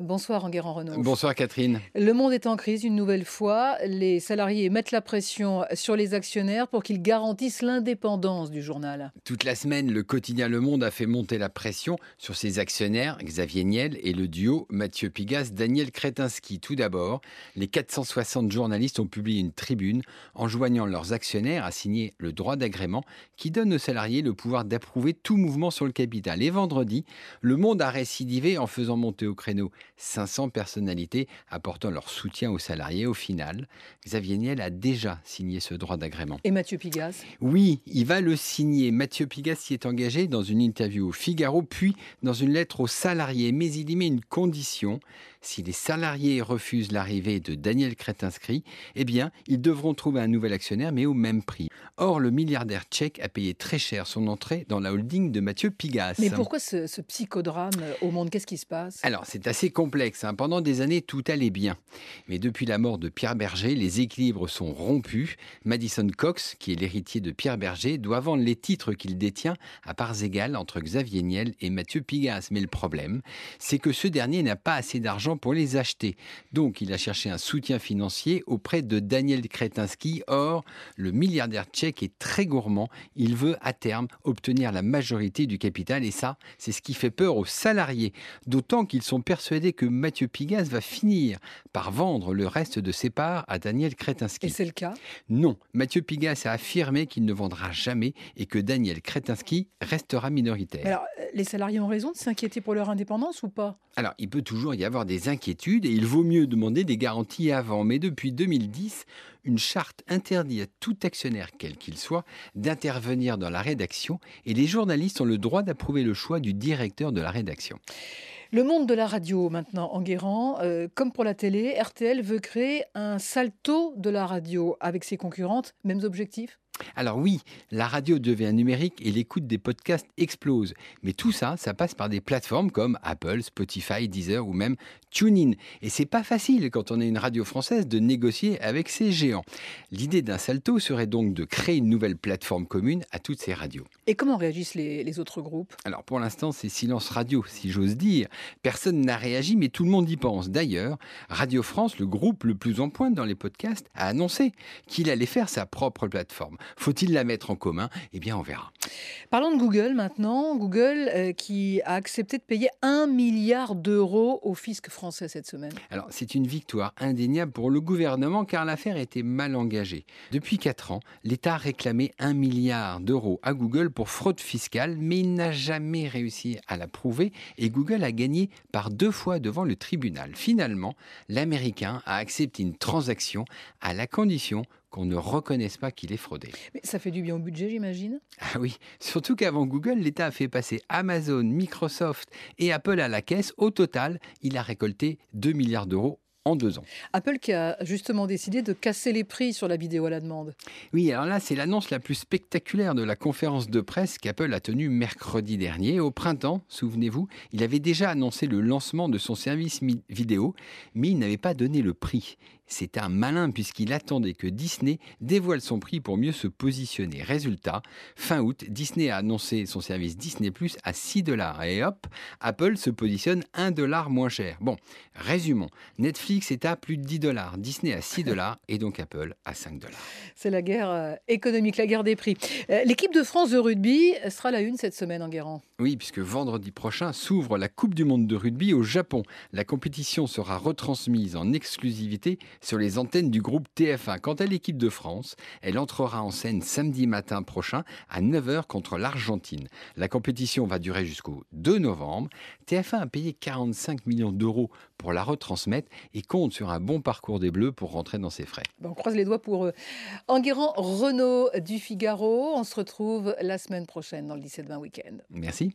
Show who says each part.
Speaker 1: Bonsoir Enguerrand Renault.
Speaker 2: Bonsoir Catherine.
Speaker 1: Le monde est en crise une nouvelle fois. Les salariés mettent la pression sur les actionnaires pour qu'ils garantissent l'indépendance du journal.
Speaker 2: Toute la semaine, le quotidien Le Monde a fait monter la pression sur ses actionnaires, Xavier Niel et le duo Mathieu Pigas, Daniel Kretinsky. Tout d'abord, les 460 journalistes ont publié une tribune enjoignant leurs actionnaires à signer le droit d'agrément qui donne aux salariés le pouvoir d'approuver tout mouvement sur le capital. Et vendredi, Le Monde a récidivé en faisant monter au créneau 500 personnalités apportant leur soutien aux salariés. Au final, Xavier Niel a déjà signé ce droit d'agrément.
Speaker 1: Et Mathieu Pigas
Speaker 2: Oui, il va le signer. Mathieu Pigas s'y est engagé dans une interview au Figaro, puis dans une lettre aux salariés. Mais il y met une condition. Si les salariés refusent l'arrivée de Daniel Kretinsky, eh bien, ils devront trouver un nouvel actionnaire, mais au même prix. Or, le milliardaire tchèque a payé très cher son entrée dans la holding de Mathieu Pigas.
Speaker 1: Mais pourquoi ce, ce psychodrame au monde? Qu'est-ce qui se passe?
Speaker 2: Alors, c'est assez complexe. Hein. Pendant des années, tout allait bien. Mais depuis la mort de Pierre Berger, les équilibres sont rompus. Madison Cox, qui est l'héritier de Pierre Berger, doit vendre les titres qu'il détient à parts égales entre Xavier Niel et Mathieu Pigas. Mais le problème, c'est que ce dernier n'a pas assez d'argent pour les acheter. Donc il a cherché un soutien financier auprès de Daniel Kretinsky. Or, le milliardaire tchèque est très gourmand. Il veut à terme obtenir la majorité du capital et ça, c'est ce qui fait peur aux salariés. D'autant qu'ils sont persuadés que Mathieu Pigas va finir par vendre le reste de ses parts à Daniel Kretinsky.
Speaker 1: Et c'est le cas?
Speaker 2: Non, Mathieu Pigas a affirmé qu'il ne vendra jamais et que Daniel Kretinsky restera minoritaire.
Speaker 1: Alors, les salariés ont raison de s'inquiéter pour leur indépendance ou pas?
Speaker 2: Alors, il peut toujours y avoir des inquiétudes et il vaut mieux demander des garanties avant. Mais depuis 2010, une charte interdit à tout actionnaire, quel qu'il soit, d'intervenir dans la rédaction et les journalistes ont le droit d'approuver le choix du directeur de la rédaction.
Speaker 1: Le monde de la radio maintenant, en euh, comme pour la télé, RTL veut créer un salto de la radio avec ses concurrentes, mêmes objectifs?
Speaker 2: Alors oui, la radio devient numérique et l'écoute des podcasts explose. Mais tout ça, ça passe par des plateformes comme Apple, Spotify, Deezer ou même TuneIn. Et c'est pas facile quand on est une radio française de négocier avec ces géants. L'idée d'un salto serait donc de créer une nouvelle plateforme commune à toutes ces radios.
Speaker 1: Et comment réagissent les, les autres groupes?
Speaker 2: Alors pour l'instant, c'est silence radio, si j'ose dire. Personne n'a réagi, mais tout le monde y pense. D'ailleurs, Radio France, le groupe le plus en pointe dans les podcasts, a annoncé qu'il allait faire sa propre plateforme. Faut-il la mettre en commun? Eh bien, on verra.
Speaker 1: Parlons de Google maintenant. Google euh, qui a accepté de payer un milliard d'euros au fisc français cette semaine.
Speaker 2: Alors, c'est une victoire indéniable pour le gouvernement car l'affaire était mal engagée. Depuis 4 ans, l'État réclamait un milliard d'euros à Google pour fraude fiscale, mais il n'a jamais réussi à la prouver et Google a gagné par deux fois devant le tribunal. Finalement, l'Américain a accepté une transaction à la condition qu'on ne reconnaisse pas qu'il est fraudé.
Speaker 1: Mais ça fait du bien au budget, j'imagine
Speaker 2: Ah oui, surtout qu'avant Google, l'État a fait passer Amazon, Microsoft et Apple à la caisse. Au total, il a récolté 2 milliards d'euros en deux ans.
Speaker 1: Apple qui a justement décidé de casser les prix sur la vidéo à la demande.
Speaker 2: Oui, alors là, c'est l'annonce la plus spectaculaire de la conférence de presse qu'Apple a tenue mercredi dernier. Au printemps, souvenez-vous, il avait déjà annoncé le lancement de son service vidéo, mais il n'avait pas donné le prix. C'est un malin puisqu'il attendait que Disney dévoile son prix pour mieux se positionner. Résultat, fin août, Disney a annoncé son service Disney Plus à 6 dollars. Et hop, Apple se positionne 1 dollar moins cher. Bon, résumons. Netflix est à plus de 10 dollars, Disney à 6 dollars et donc Apple à 5 dollars.
Speaker 1: C'est la guerre euh, économique, la guerre des prix. Euh, l'équipe de France de rugby sera la une cette semaine en Guérant.
Speaker 2: Oui, puisque vendredi prochain s'ouvre la Coupe du monde de rugby au Japon. La compétition sera retransmise en exclusivité sur les antennes du groupe TF1. Quant à l'équipe de France, elle entrera en scène samedi matin prochain à 9h contre l'Argentine. La compétition va durer jusqu'au 2 novembre. TF1 a payé 45 millions d'euros pour la retransmettre et compte sur un bon parcours des Bleus pour rentrer dans ses frais.
Speaker 1: on croise les doigts pour eux. Enguerrand Renault du Figaro. On se retrouve la semaine prochaine dans le 17-20 week-end.
Speaker 2: Merci.